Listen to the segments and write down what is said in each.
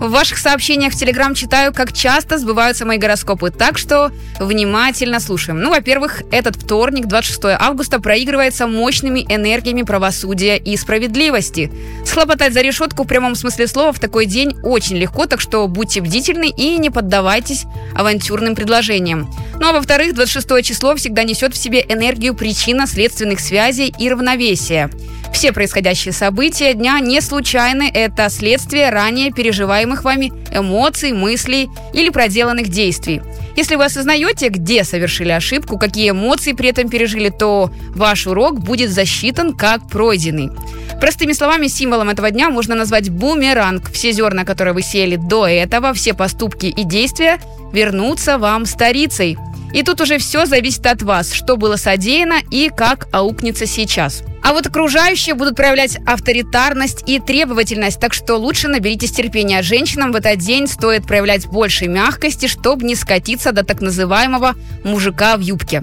В ваших сообщениях в Телеграм читаю, как часто сбываются мои гороскопы, так что внимательно слушаем. Ну, во-первых, этот вторник, 26 августа, проигрывается мощными энергиями правосудия и справедливости. Схлопотать за решетку в прямом смысле слова в такой день очень легко, так что будьте бдительны и не поддавайтесь авантюрным предложениям. Ну а во-вторых, 26 число всегда несет в себе энергию причинно-следственных связей и равновесия. Все происходящие события дня не случайны, это следствие ранее переживаемых вами эмоций, мыслей или проделанных действий. Если вы осознаете, где совершили ошибку, какие эмоции при этом пережили, то ваш урок будет засчитан как пройденный. Простыми словами, символом этого дня можно назвать бумеранг. Все зерна, которые вы сеяли до этого, все поступки и действия вернутся вам старицей. И тут уже все зависит от вас, что было содеяно и как аукнется сейчас. А вот окружающие будут проявлять авторитарность и требовательность, так что лучше наберитесь терпения. Женщинам в этот день стоит проявлять больше мягкости, чтобы не скатиться до так называемого мужика в юбке.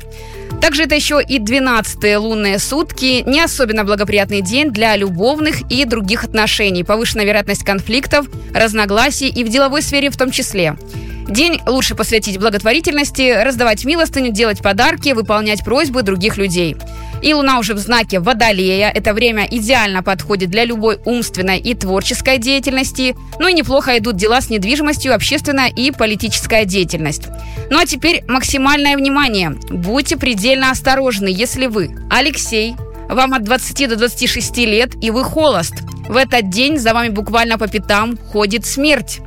Также это еще и 12-е лунные сутки, не особенно благоприятный день для любовных и других отношений, повышенная вероятность конфликтов, разногласий и в деловой сфере в том числе. День лучше посвятить благотворительности, раздавать милостыню, делать подарки, выполнять просьбы других людей. И Луна уже в знаке Водолея. Это время идеально подходит для любой умственной и творческой деятельности. Ну и неплохо идут дела с недвижимостью, общественная и политическая деятельность. Ну а теперь максимальное внимание. Будьте предельно осторожны, если вы, Алексей, вам от 20 до 26 лет и вы холост. В этот день за вами буквально по пятам ходит смерть.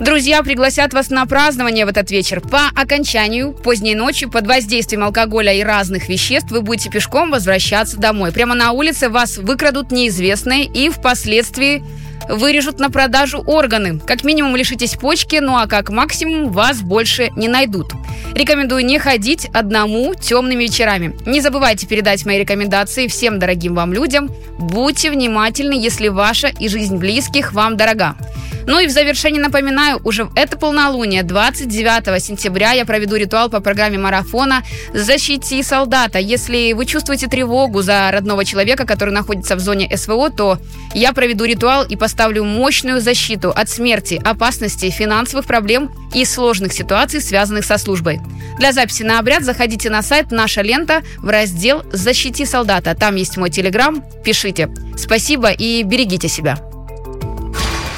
Друзья пригласят вас на празднование в этот вечер. По окончанию поздней ночи под воздействием алкоголя и разных веществ вы будете пешком возвращаться домой. Прямо на улице вас выкрадут неизвестные и впоследствии вырежут на продажу органы. Как минимум лишитесь почки, ну а как максимум вас больше не найдут. Рекомендую не ходить одному темными вечерами. Не забывайте передать мои рекомендации всем дорогим вам людям. Будьте внимательны, если ваша и жизнь близких вам дорога. Ну и в завершении напоминаю, уже это полнолуние, 29 сентября я проведу ритуал по программе марафона «Защити солдата». Если вы чувствуете тревогу за родного человека, который находится в зоне СВО, то я проведу ритуал и поставлю мощную защиту от смерти, опасности, финансовых проблем и сложных ситуаций, связанных со службой. Для записи на обряд заходите на сайт «Наша лента» в раздел «Защити солдата». Там есть мой телеграм. Пишите. Спасибо и берегите себя.